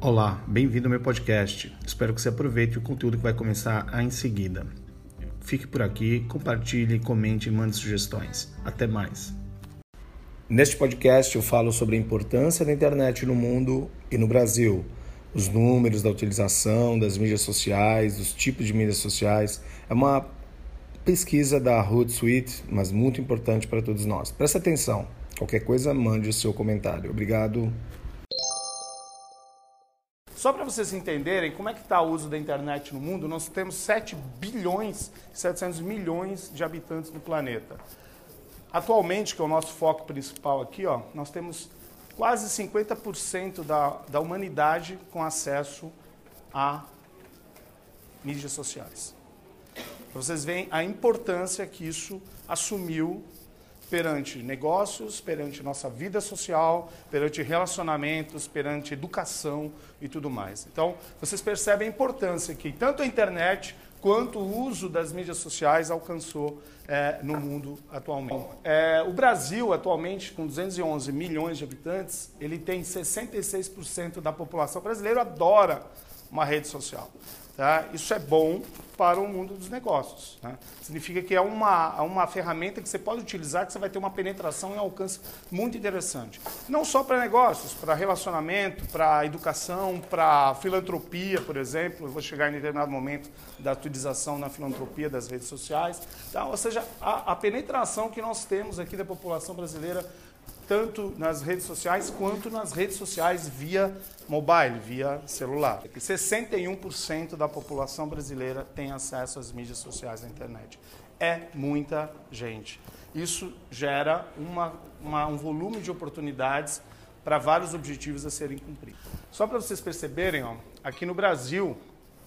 Olá, bem-vindo ao meu podcast. Espero que você aproveite o conteúdo que vai começar em seguida. Fique por aqui, compartilhe, comente e mande sugestões. Até mais. Neste podcast eu falo sobre a importância da internet no mundo e no Brasil, os números da utilização das mídias sociais, os tipos de mídias sociais. É uma pesquisa da Hootsuite, mas muito importante para todos nós. Presta atenção. Qualquer coisa, mande o seu comentário. Obrigado. Só para vocês entenderem como é que está o uso da internet no mundo, nós temos 7 bilhões e 700 milhões de habitantes no planeta. Atualmente, que é o nosso foco principal aqui, ó, nós temos quase 50% da, da humanidade com acesso a mídias sociais. Vocês veem a importância que isso assumiu perante negócios, perante nossa vida social, perante relacionamentos, perante educação e tudo mais. Então, vocês percebem a importância que tanto a internet quanto o uso das mídias sociais alcançou é, no mundo atualmente. É, o Brasil, atualmente, com 211 milhões de habitantes, ele tem 66% da população brasileira adora uma rede social. Tá? Isso é bom para o mundo dos negócios. Né? Significa que é uma, uma ferramenta que você pode utilizar, que você vai ter uma penetração e um alcance muito interessante. Não só para negócios, para relacionamento, para educação, para filantropia, por exemplo. Eu vou chegar em determinado momento da utilização na filantropia das redes sociais. Tá? Ou seja, a, a penetração que nós temos aqui da população brasileira tanto nas redes sociais quanto nas redes sociais via mobile, via celular. 61% da população brasileira tem acesso às mídias sociais na internet. É muita gente. Isso gera uma, uma, um volume de oportunidades para vários objetivos a serem cumpridos. Só para vocês perceberem, ó, aqui no Brasil,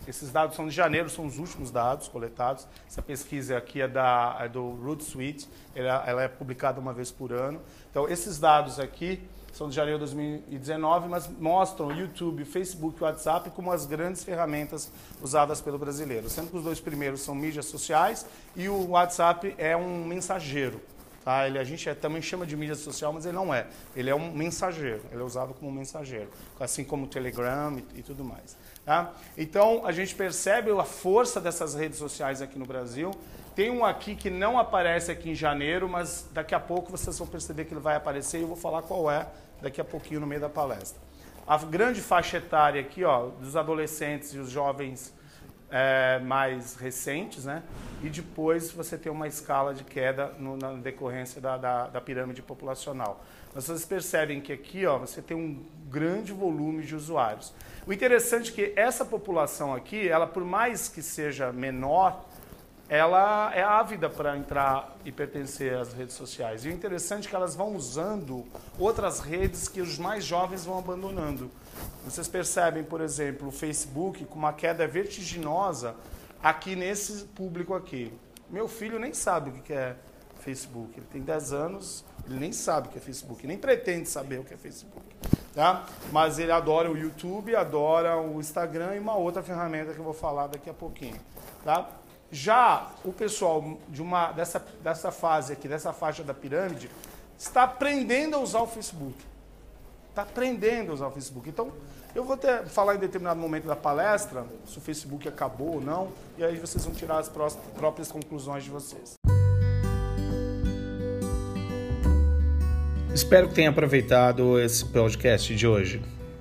esses dados são de janeiro, são os últimos dados coletados. Essa pesquisa aqui é, da, é do Root Suite, ela, ela, é publicada uma vez por ano. Então, esses dados aqui são de janeiro de 2019, mas mostram YouTube, Facebook WhatsApp como as grandes ferramentas usadas pelo brasileiro. Sendo que os dois primeiros são mídias sociais e o WhatsApp é um mensageiro. Tá? Ele, a gente é, também chama de mídia social, mas ele não é. Ele é um mensageiro, ele é usado como mensageiro, assim como o Telegram e, e tudo mais. Tá? Então, a gente percebe a força dessas redes sociais aqui no Brasil. Tem um aqui que não aparece aqui em janeiro, mas daqui a pouco vocês vão perceber que ele vai aparecer e eu vou falar qual é daqui a pouquinho no meio da palestra. A grande faixa etária aqui, ó, dos adolescentes e os jovens é, mais recentes, né? E depois você tem uma escala de queda no, na decorrência da, da, da, pirâmide populacional. Vocês percebem que aqui, ó, você tem um grande volume de usuários. O interessante é que essa população aqui, ela por mais que seja menor, ela é ávida para entrar e pertencer às redes sociais. E o interessante é que elas vão usando outras redes que os mais jovens vão abandonando. Vocês percebem, por exemplo, o Facebook com uma queda vertiginosa aqui nesse público aqui. Meu filho nem sabe o que é Facebook. Ele tem 10 anos, ele nem sabe o que é Facebook, nem pretende saber o que é Facebook. Tá? Mas ele adora o YouTube, adora o Instagram e uma outra ferramenta que eu vou falar daqui a pouquinho. Tá? Já o pessoal de uma, dessa, dessa fase aqui, dessa faixa da pirâmide, está aprendendo a usar o Facebook. Está aprendendo a usar o Facebook. Então, eu vou ter, falar em determinado momento da palestra se o Facebook acabou ou não, e aí vocês vão tirar as próprias conclusões de vocês. Espero que tenha aproveitado esse podcast de hoje.